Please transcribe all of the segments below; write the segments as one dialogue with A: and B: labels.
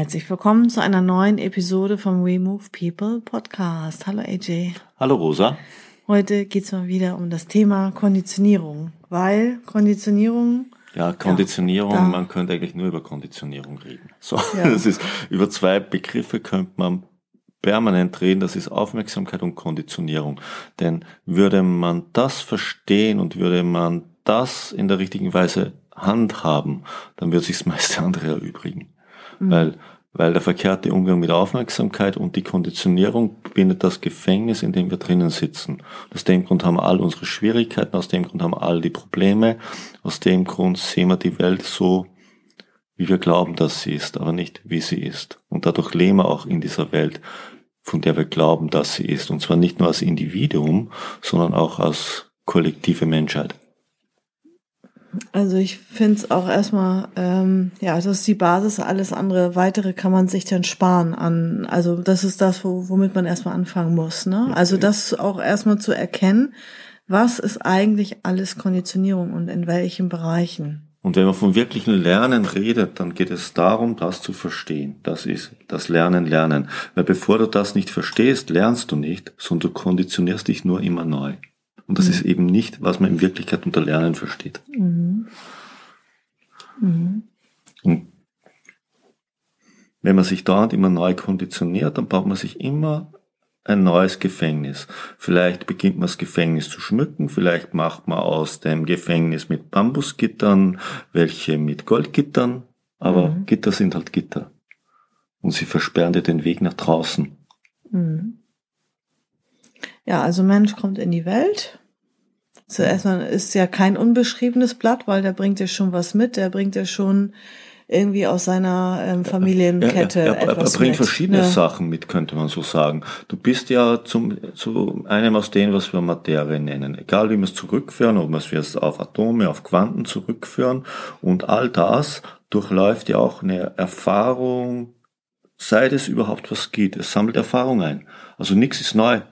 A: Herzlich willkommen zu einer neuen Episode vom We Move People Podcast. Hallo AJ.
B: Hallo Rosa.
A: Heute geht's mal wieder um das Thema Konditionierung, weil Konditionierung
B: ja, Konditionierung, ja, man könnte eigentlich nur über Konditionierung reden. So, ja. das ist, über zwei Begriffe könnte man permanent reden, das ist Aufmerksamkeit und Konditionierung. Denn würde man das verstehen und würde man das in der richtigen Weise handhaben, dann würde sich das meiste andere erübrigen. Mhm. Weil, weil der verkehrte Umgang mit Aufmerksamkeit und die Konditionierung bindet das Gefängnis, in dem wir drinnen sitzen. Aus dem Grund haben wir all unsere Schwierigkeiten, aus dem Grund haben wir all die Probleme, aus dem Grund sehen wir die Welt so, wie wir glauben, dass sie ist, aber nicht wie sie ist. Und dadurch leben wir auch in dieser Welt, von der wir glauben, dass sie ist. Und zwar nicht nur als Individuum, sondern auch als kollektive Menschheit.
A: Also ich finde es auch erstmal, ähm, ja, das ist die Basis, alles andere weitere kann man sich dann sparen an. Also das ist das, wo, womit man erstmal anfangen muss. Ne? Also das auch erstmal zu erkennen, was ist eigentlich alles Konditionierung und in welchen Bereichen.
B: Und wenn man vom wirklichen Lernen redet, dann geht es darum, das zu verstehen. Das ist das Lernen, Lernen. Weil bevor du das nicht verstehst, lernst du nicht, sondern du konditionierst dich nur immer neu. Und das mhm. ist eben nicht, was man in Wirklichkeit unter Lernen versteht. Mhm. Mhm. Und wenn man sich dauernd immer neu konditioniert, dann baut man sich immer ein neues Gefängnis. Vielleicht beginnt man das Gefängnis zu schmücken, vielleicht macht man aus dem Gefängnis mit Bambusgittern welche mit Goldgittern, aber mhm. Gitter sind halt Gitter. Und sie versperren dir den Weg nach draußen.
A: Mhm. Ja, also Mensch kommt in die Welt Zuerst mal ist ja kein unbeschriebenes Blatt, weil der bringt ja schon was mit, der bringt ja schon irgendwie aus seiner ähm, Familienkette.
B: Er, er, er, er bringt mit. verschiedene ja. Sachen mit, könnte man so sagen. Du bist ja zum, zu einem aus dem, was wir Materie nennen. Egal wie wir es zurückführen, ob wir es jetzt auf Atome, auf Quanten zurückführen. Und all das durchläuft ja auch eine Erfahrung, seit es überhaupt was geht. Es sammelt Erfahrung ein. Also nichts ist neu.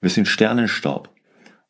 B: Wir sind Sternenstaub.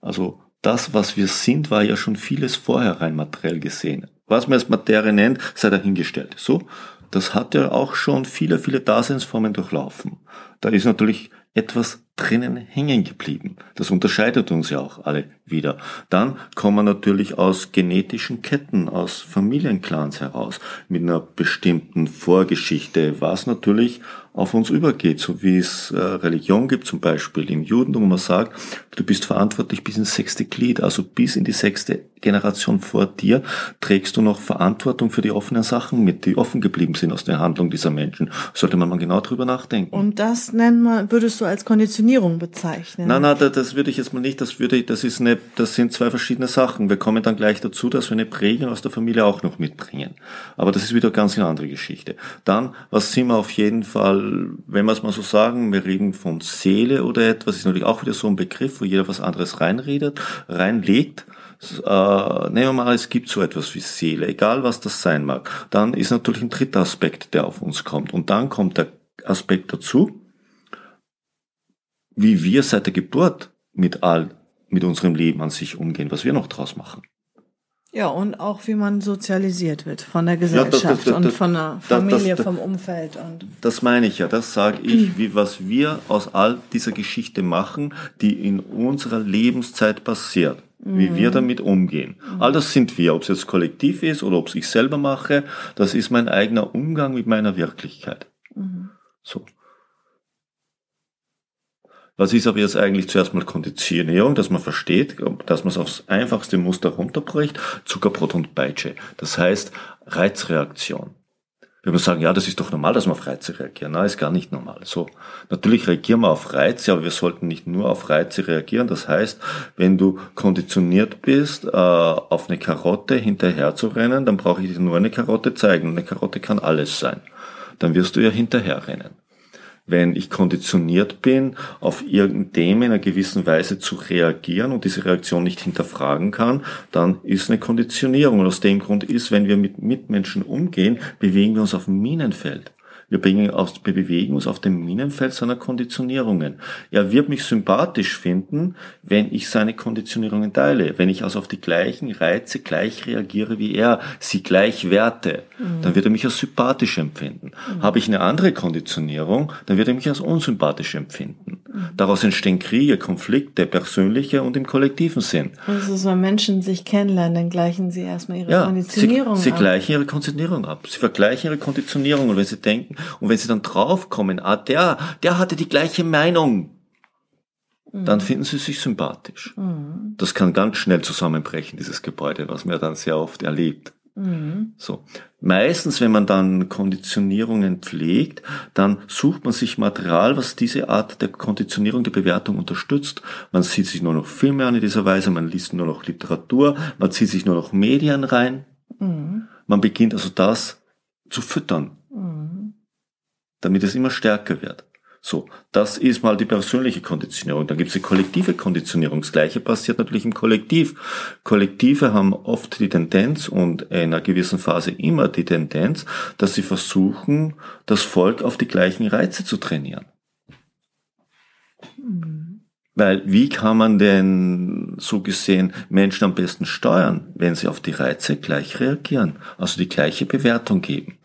B: Also das, was wir sind, war ja schon vieles vorher rein materiell gesehen. Was man als Materie nennt, sei dahingestellt. So, das hat ja auch schon viele, viele Daseinsformen durchlaufen. Da ist natürlich etwas drinnen hängen geblieben. Das unterscheidet uns ja auch alle wieder. Dann kommen natürlich aus genetischen Ketten, aus Familienclans heraus, mit einer bestimmten Vorgeschichte, was natürlich auf uns übergeht, so wie es äh, Religion gibt, zum Beispiel im Judentum, wo man sagt, du bist verantwortlich bis ins sechste Glied, also bis in die sechste Generation vor dir trägst du noch Verantwortung für die offenen Sachen mit, die offen geblieben sind aus der Handlung dieser Menschen. Sollte man mal genau drüber nachdenken.
A: Und das nennt man, würdest du als Konditionierung bezeichnen?
B: Nein, nein, das würde ich jetzt mal nicht, das würde ich, das ist eine, das sind zwei verschiedene Sachen. Wir kommen dann gleich dazu, dass wir eine Prägung aus der Familie auch noch mitbringen. Aber das ist wieder ganz eine andere Geschichte. Dann, was sind wir auf jeden Fall wenn wir es mal so sagen, wir reden von Seele oder etwas, ist natürlich auch wieder so ein Begriff, wo jeder was anderes reinredet, reinlegt. Äh, nehmen wir mal, es gibt so etwas wie Seele, egal was das sein mag. Dann ist natürlich ein dritter Aspekt, der auf uns kommt. Und dann kommt der Aspekt dazu, wie wir seit der Geburt mit all, mit unserem Leben an sich umgehen, was wir noch draus machen.
A: Ja, und auch wie man sozialisiert wird von der Gesellschaft ja, das, das, das, und von der Familie, vom Umfeld. Und
B: das meine ich ja, das sage ich, wie was wir aus all dieser Geschichte machen, die in unserer Lebenszeit passiert. Wie wir mhm. damit umgehen. All das sind wir, ob es jetzt kollektiv ist oder ob es ich selber mache, das ist mein eigener Umgang mit meiner Wirklichkeit. Mhm. So. Was ist aber jetzt eigentlich zuerst mal Konditionierung, dass man versteht, dass man es aufs einfachste Muster runterbricht, Zuckerbrot und Peitsche. Das heißt Reizreaktion. Wenn wir sagen, ja, das ist doch normal, dass wir auf Reize reagieren. Nein, ist gar nicht normal. So, natürlich reagieren wir auf Reize, aber wir sollten nicht nur auf Reize reagieren. Das heißt, wenn du konditioniert bist, äh, auf eine Karotte hinterher zu rennen, dann brauche ich dir nur eine Karotte zeigen. eine Karotte kann alles sein. Dann wirst du ja hinterher rennen. Wenn ich konditioniert bin, auf irgendein Thema in einer gewissen Weise zu reagieren und diese Reaktion nicht hinterfragen kann, dann ist eine Konditionierung. Und aus dem Grund ist, wenn wir mit Mitmenschen umgehen, bewegen wir uns auf Minenfeld. Wir bewegen uns auf dem Minenfeld seiner Konditionierungen. Er wird mich sympathisch finden, wenn ich seine Konditionierungen teile. Wenn ich also auf die gleichen Reize gleich reagiere wie er, sie gleich werte, mhm. dann wird er mich als sympathisch empfinden. Mhm. Habe ich eine andere Konditionierung, dann wird er mich als unsympathisch empfinden. Mhm. Daraus entstehen Kriege, Konflikte, persönliche und im kollektiven Sinn.
A: Also so Menschen sich kennenlernen, dann gleichen sie erstmal ihre ja, Konditionierung
B: sie, sie ab. Sie gleichen ihre Konditionierung ab. Sie vergleichen ihre Konditionierung und wenn sie denken, und wenn sie dann draufkommen, ah, der, der hatte die gleiche Meinung, mhm. dann finden sie sich sympathisch. Mhm. Das kann ganz schnell zusammenbrechen, dieses Gebäude, was man dann sehr oft erlebt. Mhm. So. Meistens, wenn man dann Konditionierungen pflegt, dann sucht man sich Material, was diese Art der Konditionierung, der Bewertung unterstützt. Man sieht sich nur noch Filme an in dieser Weise, man liest nur noch Literatur, man zieht sich nur noch Medien rein. Mhm. Man beginnt also das zu füttern damit es immer stärker wird. So, das ist mal die persönliche Konditionierung. Dann gibt es die kollektive Konditionierung. Das Gleiche passiert natürlich im Kollektiv. Kollektive haben oft die Tendenz und in einer gewissen Phase immer die Tendenz, dass sie versuchen, das Volk auf die gleichen Reize zu trainieren. Mhm. Weil wie kann man denn so gesehen Menschen am besten steuern, wenn sie auf die Reize gleich reagieren, also die gleiche Bewertung geben?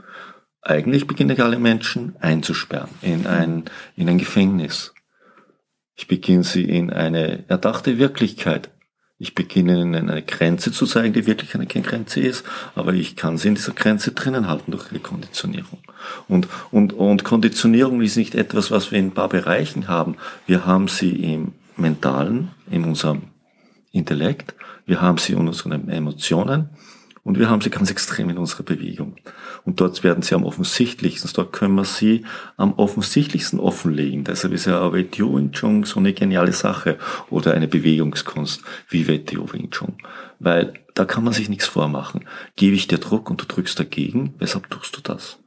B: Eigentlich beginne ich alle Menschen einzusperren in ein, in ein Gefängnis. Ich beginne sie in eine erdachte Wirklichkeit. Ich beginne ihnen eine Grenze zu zeigen, die wirklich eine Grenze ist, aber ich kann sie in dieser Grenze drinnen halten durch ihre Konditionierung. Und, und, und Konditionierung ist nicht etwas, was wir in ein paar Bereichen haben. Wir haben sie im Mentalen, in unserem Intellekt, wir haben sie in unseren Emotionen, und wir haben sie ganz extrem in unserer Bewegung. Und dort werden sie am offensichtlichsten, dort können wir sie am offensichtlichsten offenlegen. Deshalb ist ja WTO Wing Chun so eine geniale Sache oder eine Bewegungskunst wie WTO Wing Chun. Weil da kann man sich nichts vormachen. Gebe ich dir Druck und du drückst dagegen, weshalb tust du das?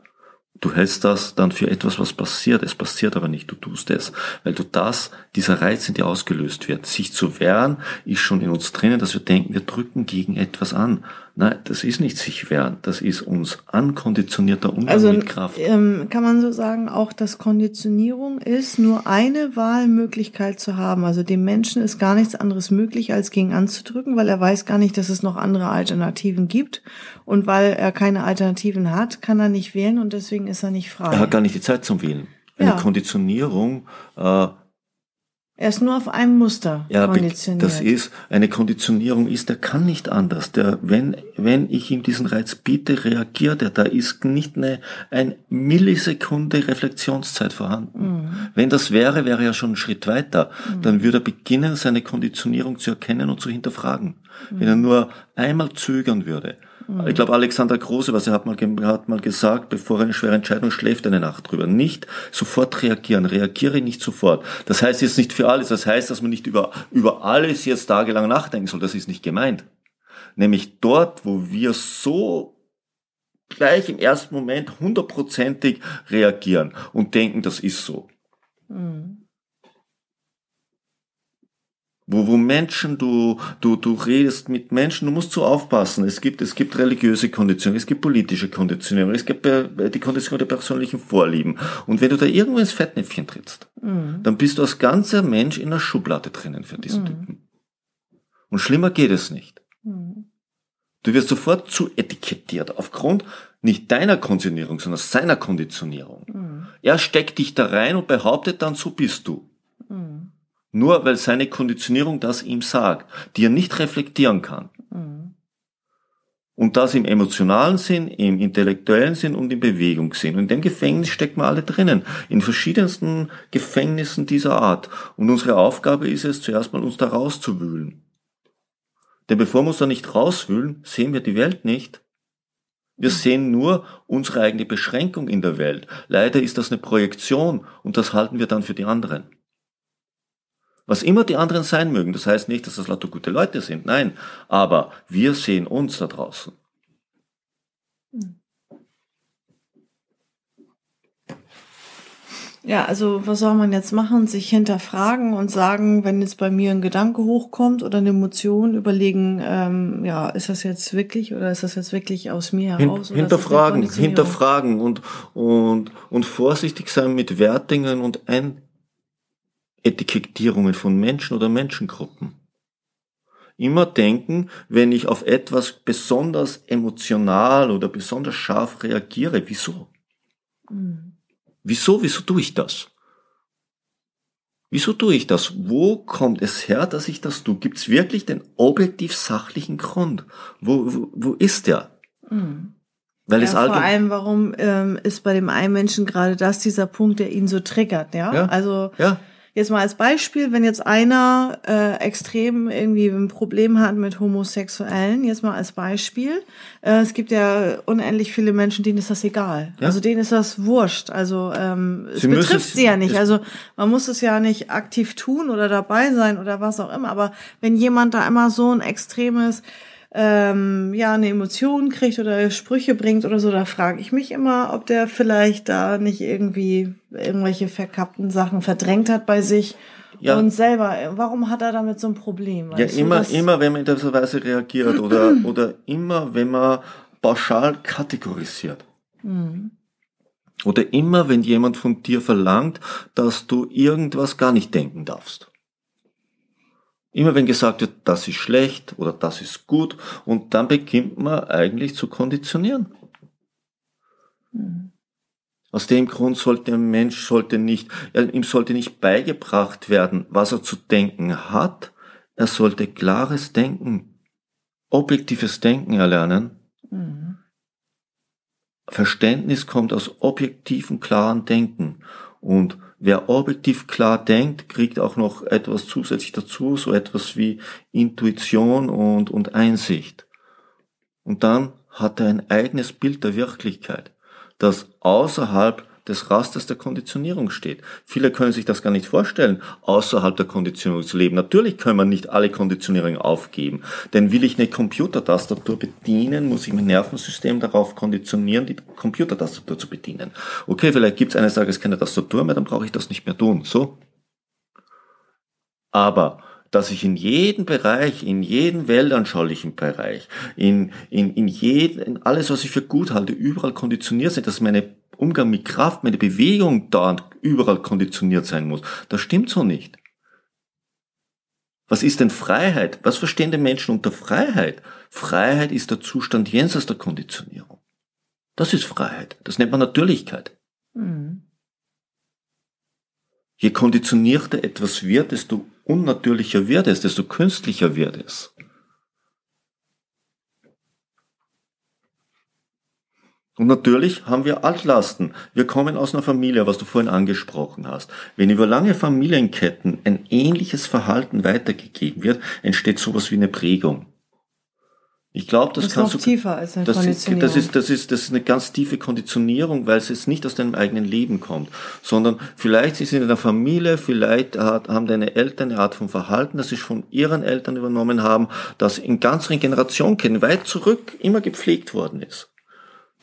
B: Du hältst das dann für etwas, was passiert. Es passiert aber nicht. Du tust es, weil du das, dieser Reiz in dir ausgelöst wird. Sich zu wehren ist schon in uns drinnen, dass wir denken, wir drücken gegen etwas an. Nein, das ist nicht sich wehren. Das ist uns ankonditionierter Umgang
A: also,
B: mit Kraft.
A: Ähm, kann man so sagen, auch dass Konditionierung ist, nur eine Wahlmöglichkeit zu haben. Also dem Menschen ist gar nichts anderes möglich, als gegen anzudrücken, weil er weiß gar nicht, dass es noch andere Alternativen gibt. Und weil er keine Alternativen hat, kann er nicht wählen und deswegen ist er nicht frei.
B: Er hat gar nicht die Zeit zum Wählen. Eine ja. Konditionierung äh,
A: er ist nur auf einem Muster ja, konditioniert.
B: Das ist, eine Konditionierung ist, der kann nicht anders. Der, wenn, wenn ich ihm diesen Reiz biete, reagiert er. Da ist nicht eine, ein Millisekunde Reflexionszeit vorhanden. Mhm. Wenn das wäre, wäre er schon ein Schritt weiter. Mhm. Dann würde er beginnen, seine Konditionierung zu erkennen und zu hinterfragen. Mhm. Wenn er nur einmal zögern würde. Mhm. Ich glaube, Alexander Große, was er hat mal, hat mal gesagt, bevor eine schwere Entscheidung schläft eine Nacht drüber. Nicht sofort reagieren. Reagiere nicht sofort. Das heißt jetzt nicht für alles. Das heißt, dass man nicht über, über alles jetzt tagelang nachdenken soll. Das ist nicht gemeint. Nämlich dort, wo wir so gleich im ersten Moment hundertprozentig reagieren und denken, das ist so. Mhm wo, wo Menschen, du, du, du redest mit Menschen, du musst so aufpassen. Es gibt, es gibt religiöse Konditionen, es gibt politische Konditionierung, es gibt äh, die Kondition der persönlichen Vorlieben. Und wenn du da irgendwo ins Fettnäpfchen trittst, mhm. dann bist du als ganzer Mensch in einer Schublade drinnen für diesen mhm. Typen. Und schlimmer geht es nicht. Mhm. Du wirst sofort zu etikettiert aufgrund nicht deiner Konditionierung, sondern seiner Konditionierung. Mhm. Er steckt dich da rein und behauptet dann, so bist du. Nur weil seine Konditionierung das ihm sagt, die er nicht reflektieren kann. Mhm. Und das im emotionalen Sinn, im intellektuellen Sinn und im Bewegungssinn. Und in dem Gefängnis stecken wir alle drinnen. In verschiedensten Gefängnissen dieser Art. Und unsere Aufgabe ist es, zuerst mal uns da rauszuwühlen. Denn bevor wir uns da nicht rauswühlen, sehen wir die Welt nicht. Wir mhm. sehen nur unsere eigene Beschränkung in der Welt. Leider ist das eine Projektion und das halten wir dann für die anderen. Was immer die anderen sein mögen, das heißt nicht, dass das lauter gute Leute sind, nein, aber wir sehen uns da draußen.
A: Ja, also was soll man jetzt machen? Sich hinterfragen und sagen, wenn jetzt bei mir ein Gedanke hochkommt oder eine Emotion, überlegen, ähm, ja, ist das jetzt wirklich oder ist das jetzt wirklich aus mir heraus?
B: Hin, hinterfragen, hinterfragen und, und, und vorsichtig sein mit Wertungen und Einetikettierungen von Menschen oder Menschengruppen. Immer denken, wenn ich auf etwas besonders emotional oder besonders scharf reagiere, wieso? Mhm. Wieso, wieso tue ich das? Wieso tue ich das? Wo kommt es her, dass ich das tue? Gibt es wirklich den objektiv sachlichen Grund? Wo, wo, wo ist der?
A: Mhm. Weil ja, es vor allem, warum ähm, ist bei dem einen Menschen gerade das dieser Punkt, der ihn so triggert, ja? ja also ja jetzt mal als Beispiel, wenn jetzt einer äh, extrem irgendwie ein Problem hat mit Homosexuellen, jetzt mal als Beispiel, äh, es gibt ja unendlich viele Menschen, denen ist das egal. Ja? Also denen ist das wurscht. Also ähm, es betrifft sie ja nicht. Also man muss es ja nicht aktiv tun oder dabei sein oder was auch immer. Aber wenn jemand da immer so ein extremes ähm, ja eine Emotion kriegt oder Sprüche bringt oder so, da frage ich mich immer, ob der vielleicht da nicht irgendwie irgendwelche verkappten Sachen verdrängt hat bei sich ja. und selber. Warum hat er damit so ein Problem?
B: Ja, immer, immer, wenn man in dieser Weise reagiert oder oder immer, wenn man pauschal kategorisiert. Mhm. Oder immer, wenn jemand von dir verlangt, dass du irgendwas gar nicht denken darfst. Immer wenn gesagt wird, das ist schlecht oder das ist gut, und dann beginnt man eigentlich zu konditionieren. Mhm. Aus dem Grund sollte ein Mensch sollte nicht, ihm sollte nicht beigebracht werden, was er zu denken hat. Er sollte klares Denken, objektives Denken erlernen. Mhm. Verständnis kommt aus objektiven, klaren Denken. Und wer objektiv klar denkt, kriegt auch noch etwas zusätzlich dazu, so etwas wie Intuition und, und Einsicht. Und dann hat er ein eigenes Bild der Wirklichkeit, das außerhalb des Rasters der Konditionierung steht. Viele können sich das gar nicht vorstellen, außerhalb der Konditionierung zu leben. Natürlich können wir nicht alle Konditionierungen aufgeben. Denn will ich eine Computertastatur bedienen, muss ich mein Nervensystem darauf konditionieren, die Computertastatur zu bedienen. Okay, vielleicht gibt es eines Tages keine Tastatur mehr, dann brauche ich das nicht mehr tun. So. Aber dass ich in jedem Bereich, in jedem weltanschaulichen Bereich, in, in, in, jeden, in alles, was ich für gut halte, überall konditioniert sind, dass meine Umgang mit Kraft, meine Bewegung dauernd überall konditioniert sein muss. Das stimmt so nicht. Was ist denn Freiheit? Was verstehen die Menschen unter Freiheit? Freiheit ist der Zustand jenseits der Konditionierung. Das ist Freiheit. Das nennt man Natürlichkeit. Mhm. Je konditionierter etwas wird, desto unnatürlicher wird es, desto künstlicher wird es. Und natürlich haben wir Altlasten. Wir kommen aus einer Familie, was du vorhin angesprochen hast. Wenn über lange Familienketten ein ähnliches Verhalten weitergegeben wird, entsteht sowas wie eine Prägung. Ich glaube, das, das kannst
A: du, tiefer als eine
B: das Konditionierung. Ist, das ist, das ist, das ist eine ganz tiefe Konditionierung, weil es jetzt nicht aus deinem eigenen Leben kommt, sondern vielleicht sie sind in der Familie, vielleicht hat, haben deine Eltern eine Art von Verhalten, das sie von ihren Eltern übernommen haben, das in ganzen Generationen kennen, weit zurück immer gepflegt worden ist.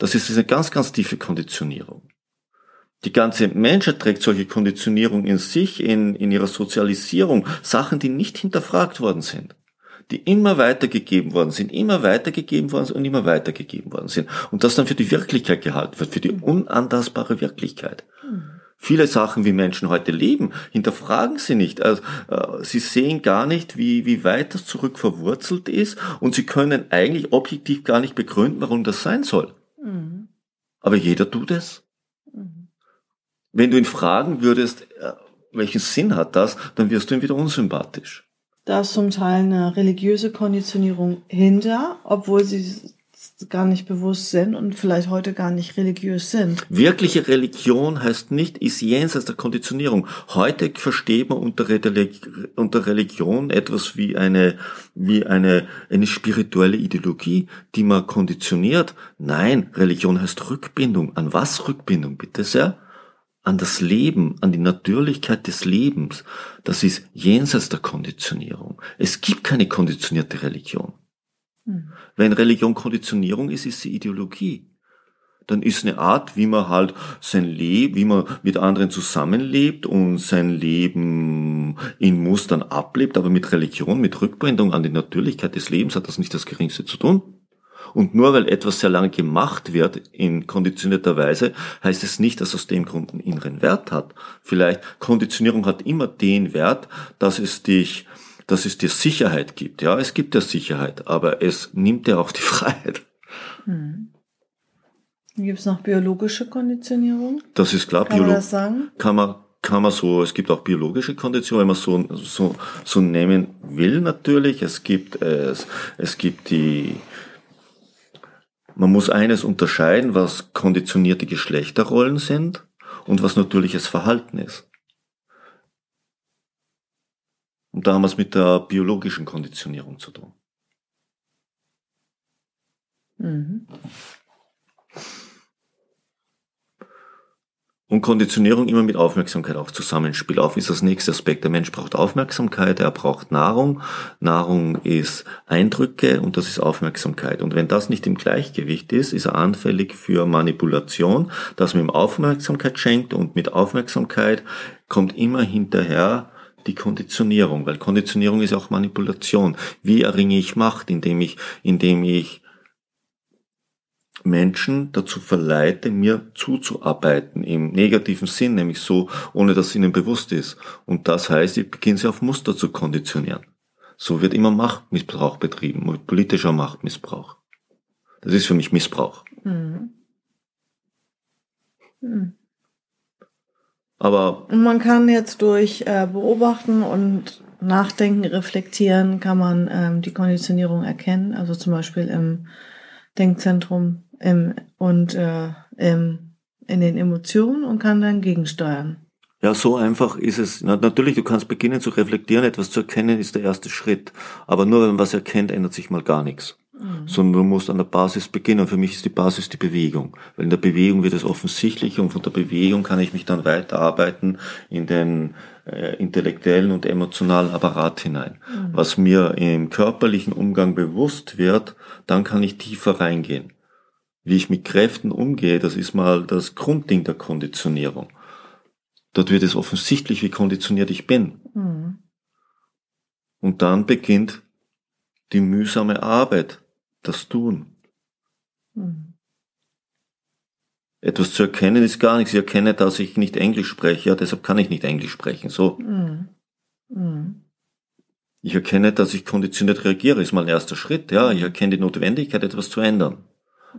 B: Das ist eine ganz, ganz tiefe Konditionierung. Die ganze Menschheit trägt solche Konditionierung in sich, in, in ihrer Sozialisierung, Sachen, die nicht hinterfragt worden sind, die immer weitergegeben worden sind, immer weitergegeben worden sind und immer weitergegeben worden sind. Und das dann für die Wirklichkeit gehalten wird, für die unantastbare Wirklichkeit. Viele Sachen, wie Menschen heute leben, hinterfragen sie nicht. Also, äh, sie sehen gar nicht, wie, wie weit das zurück verwurzelt ist und sie können eigentlich objektiv gar nicht begründen, warum das sein soll. Aber jeder tut es. Mhm. Wenn du ihn fragen würdest, äh, welchen Sinn hat das, dann wirst du ihm wieder unsympathisch.
A: Da ist zum Teil eine religiöse Konditionierung hinter, obwohl sie gar nicht bewusst sind und vielleicht heute gar nicht religiös sind.
B: Wirkliche Religion heißt nicht, ist jenseits der Konditionierung. Heute versteht man unter, Religion etwas wie eine, wie eine, eine spirituelle Ideologie, die man konditioniert. Nein, Religion heißt Rückbindung. An was Rückbindung, bitte sehr? An das Leben, an die Natürlichkeit des Lebens. Das ist jenseits der Konditionierung. Es gibt keine konditionierte Religion. Wenn Religion Konditionierung ist, ist sie Ideologie. dann ist eine Art, wie man halt sein Leben, wie man mit anderen zusammenlebt und sein Leben in Mustern ablebt, aber mit Religion, mit Rückbindung an die Natürlichkeit des Lebens hat das nicht das Geringste zu tun. Und nur weil etwas sehr lange gemacht wird in konditionierter Weise, heißt es nicht, dass aus dem Grund einen inneren Wert hat. Vielleicht Konditionierung hat immer den Wert, dass es dich, dass es dir Sicherheit gibt. Ja, es gibt ja Sicherheit, aber es nimmt dir auch die Freiheit. Hm.
A: Gibt es noch biologische Konditionierung?
B: Das ist klar.
A: Kann Biolo man das sagen?
B: Kann man, kann man so, es gibt auch biologische Konditionen, wenn man so, so, so nehmen will natürlich. Es gibt, es, es gibt die, man muss eines unterscheiden, was konditionierte Geschlechterrollen sind und was natürliches Verhalten ist. Und da haben wir es mit der biologischen Konditionierung zu tun. Mhm. Und Konditionierung immer mit Aufmerksamkeit auch zusammenspielt. Auf ist das nächste Aspekt. Der Mensch braucht Aufmerksamkeit, er braucht Nahrung. Nahrung ist Eindrücke und das ist Aufmerksamkeit. Und wenn das nicht im Gleichgewicht ist, ist er anfällig für Manipulation, dass man ihm Aufmerksamkeit schenkt und mit Aufmerksamkeit kommt immer hinterher die Konditionierung, weil Konditionierung ist auch Manipulation. Wie erringe ich Macht, indem ich, indem ich Menschen dazu verleite, mir zuzuarbeiten, im negativen Sinn, nämlich so, ohne dass ihnen bewusst ist. Und das heißt, ich beginne sie auf Muster zu konditionieren. So wird immer Machtmissbrauch betrieben, politischer Machtmissbrauch. Das ist für mich Missbrauch. Mhm.
A: Mhm. Aber und man kann jetzt durch äh, Beobachten und Nachdenken, reflektieren, kann man ähm, die Konditionierung erkennen. Also zum Beispiel im Denkzentrum im, und äh, im, in den Emotionen und kann dann gegensteuern.
B: Ja, so einfach ist es. natürlich, du kannst beginnen zu reflektieren, etwas zu erkennen ist der erste Schritt. Aber nur wenn man was erkennt, ändert sich mal gar nichts. Mhm. Sondern du musst an der Basis beginnen. Und für mich ist die Basis die Bewegung. Weil in der Bewegung wird es offensichtlich und von der Bewegung kann ich mich dann weiterarbeiten in den äh, intellektuellen und emotionalen Apparat hinein. Mhm. Was mir im körperlichen Umgang bewusst wird, dann kann ich tiefer reingehen. Wie ich mit Kräften umgehe, das ist mal das Grundding der Konditionierung. Dort wird es offensichtlich, wie konditioniert ich bin. Mhm. Und dann beginnt die mühsame Arbeit, das Tun. Mhm. Etwas zu erkennen ist gar nichts. Ich erkenne, dass ich nicht Englisch spreche, ja, deshalb kann ich nicht Englisch sprechen. So. Mhm. Mhm. Ich erkenne, dass ich konditioniert reagiere, ist mal ein erster Schritt. Ja, ich erkenne die Notwendigkeit, etwas zu ändern.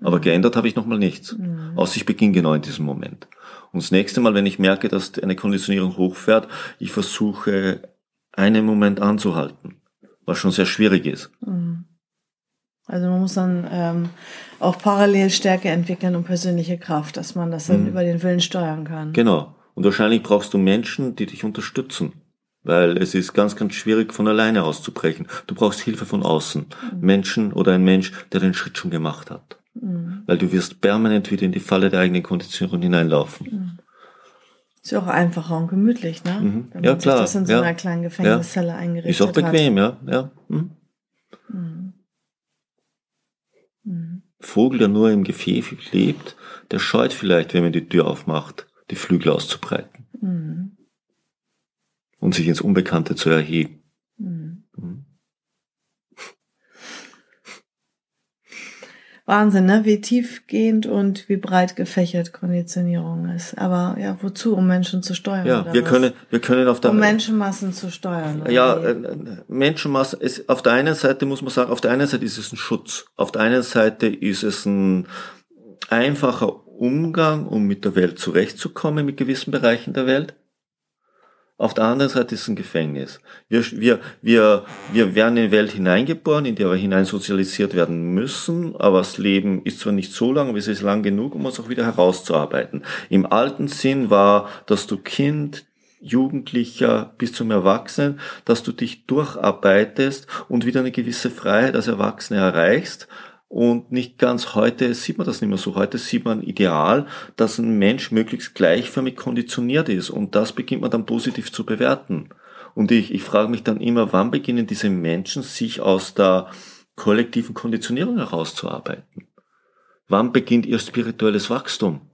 B: Aber mhm. geändert habe ich nochmal nichts. Mhm. Außer ich beginne genau in diesem Moment. Und das nächste Mal, wenn ich merke, dass eine Konditionierung hochfährt, ich versuche, einen Moment anzuhalten, was schon sehr schwierig ist. Mhm.
A: Also man muss dann ähm, auch parallel Stärke entwickeln und persönliche Kraft, dass man das dann mhm. über den Willen steuern kann.
B: Genau. Und wahrscheinlich brauchst du Menschen, die dich unterstützen. Weil es ist ganz, ganz schwierig, von alleine auszubrechen. Du brauchst Hilfe von außen. Mhm. Menschen oder ein Mensch, der den Schritt schon gemacht hat. Mhm. Weil du wirst permanent wieder in die Falle der eigenen Konditionierung hineinlaufen. Mhm.
A: Ist ja auch einfacher und gemütlich, ne? Mhm.
B: Wenn ja, klar.
A: das in so
B: ja.
A: einer kleinen Gefängniszelle ja. eingerichtet
B: Ist auch bequem, hat. ja. ja. Mhm. Vogel, der nur im Gefäß lebt, der scheut vielleicht, wenn man die Tür aufmacht, die Flügel auszubreiten. Mhm. Und sich ins Unbekannte zu erheben.
A: Wahnsinn, ne? wie tiefgehend und wie breit gefächert Konditionierung ist. Aber ja, wozu? Um Menschen zu steuern?
B: Ja, wir was? können, wir können auf der
A: um Menschenmassen zu steuern.
B: Ja, äh, Menschenmassen ist auf der einen Seite muss man sagen, auf der einen Seite ist es ein Schutz, auf der einen Seite ist es ein einfacher Umgang, um mit der Welt zurechtzukommen, mit gewissen Bereichen der Welt. Auf der anderen Seite ist es ein Gefängnis. Wir, wir, wir, wir werden in die Welt hineingeboren, in die wir hinein sozialisiert werden müssen, aber das Leben ist zwar nicht so lang, aber es ist lang genug, um uns auch wieder herauszuarbeiten. Im alten Sinn war, dass du Kind, Jugendlicher bis zum Erwachsenen, dass du dich durcharbeitest und wieder eine gewisse Freiheit als Erwachsene erreichst, und nicht ganz heute sieht man das nicht mehr so. Heute sieht man ideal, dass ein Mensch möglichst gleichförmig konditioniert ist. Und das beginnt man dann positiv zu bewerten. Und ich, ich frage mich dann immer, wann beginnen diese Menschen sich aus der kollektiven Konditionierung herauszuarbeiten? Wann beginnt ihr spirituelles Wachstum?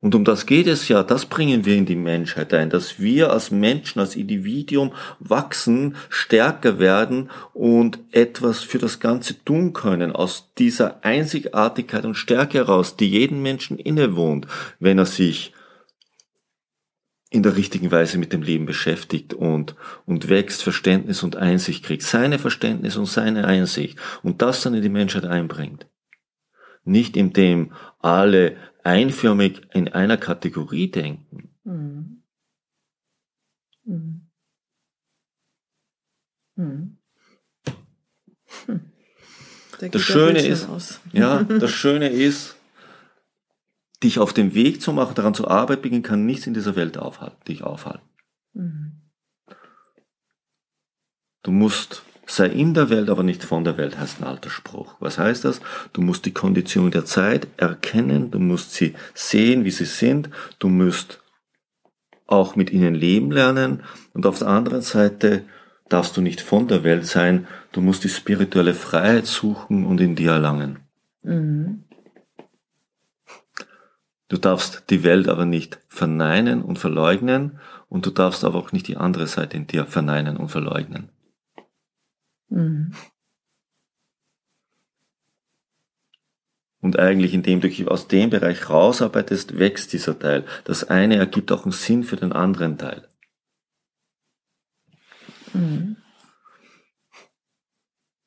B: Und um das geht es ja, das bringen wir in die Menschheit ein, dass wir als Menschen, als Individuum wachsen, stärker werden und etwas für das Ganze tun können, aus dieser Einzigartigkeit und Stärke heraus, die jeden Menschen innewohnt, wenn er sich in der richtigen Weise mit dem Leben beschäftigt und, und wächst, Verständnis und Einsicht kriegt. Seine Verständnis und seine Einsicht und das dann in die Menschheit einbringt. Nicht indem alle einförmig in einer Kategorie denken. Mhm. Mhm. Mhm. Das Schöne ist, ja, das Schöne ist, dich auf den Weg zu machen, daran zu arbeiten kann nichts in dieser Welt aufhalten, dich aufhalten. Mhm. Du musst sei in der Welt, aber nicht von der Welt, heißt ein alter Spruch. Was heißt das? Du musst die Kondition der Zeit erkennen, du musst sie sehen, wie sie sind, du musst auch mit ihnen leben lernen und auf der anderen Seite darfst du nicht von der Welt sein, du musst die spirituelle Freiheit suchen und in dir erlangen. Mhm. Du darfst die Welt aber nicht verneinen und verleugnen und du darfst aber auch nicht die andere Seite in dir verneinen und verleugnen. Mhm. Und eigentlich, indem du dich aus dem Bereich rausarbeitest, wächst dieser Teil. Das eine ergibt auch einen Sinn für den anderen Teil. Mhm.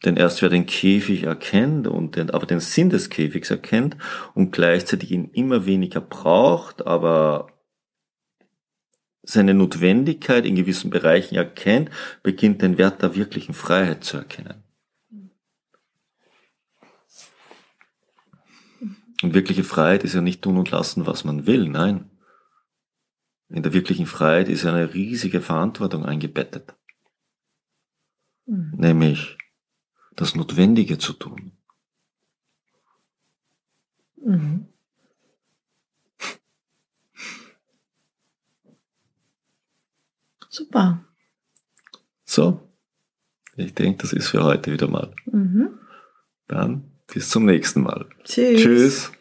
B: Denn erst wer den Käfig erkennt und den, aber den Sinn des Käfigs erkennt und gleichzeitig ihn immer weniger braucht, aber seine Notwendigkeit in gewissen Bereichen erkennt, beginnt den Wert der wirklichen Freiheit zu erkennen. Und wirkliche Freiheit ist ja nicht tun und lassen, was man will, nein. In der wirklichen Freiheit ist eine riesige Verantwortung eingebettet. Mhm. Nämlich das Notwendige zu tun. Mhm.
A: Super.
B: So, ich denke, das ist für heute wieder mal. Mhm. Dann bis zum nächsten Mal. Tschüss. Tschüss.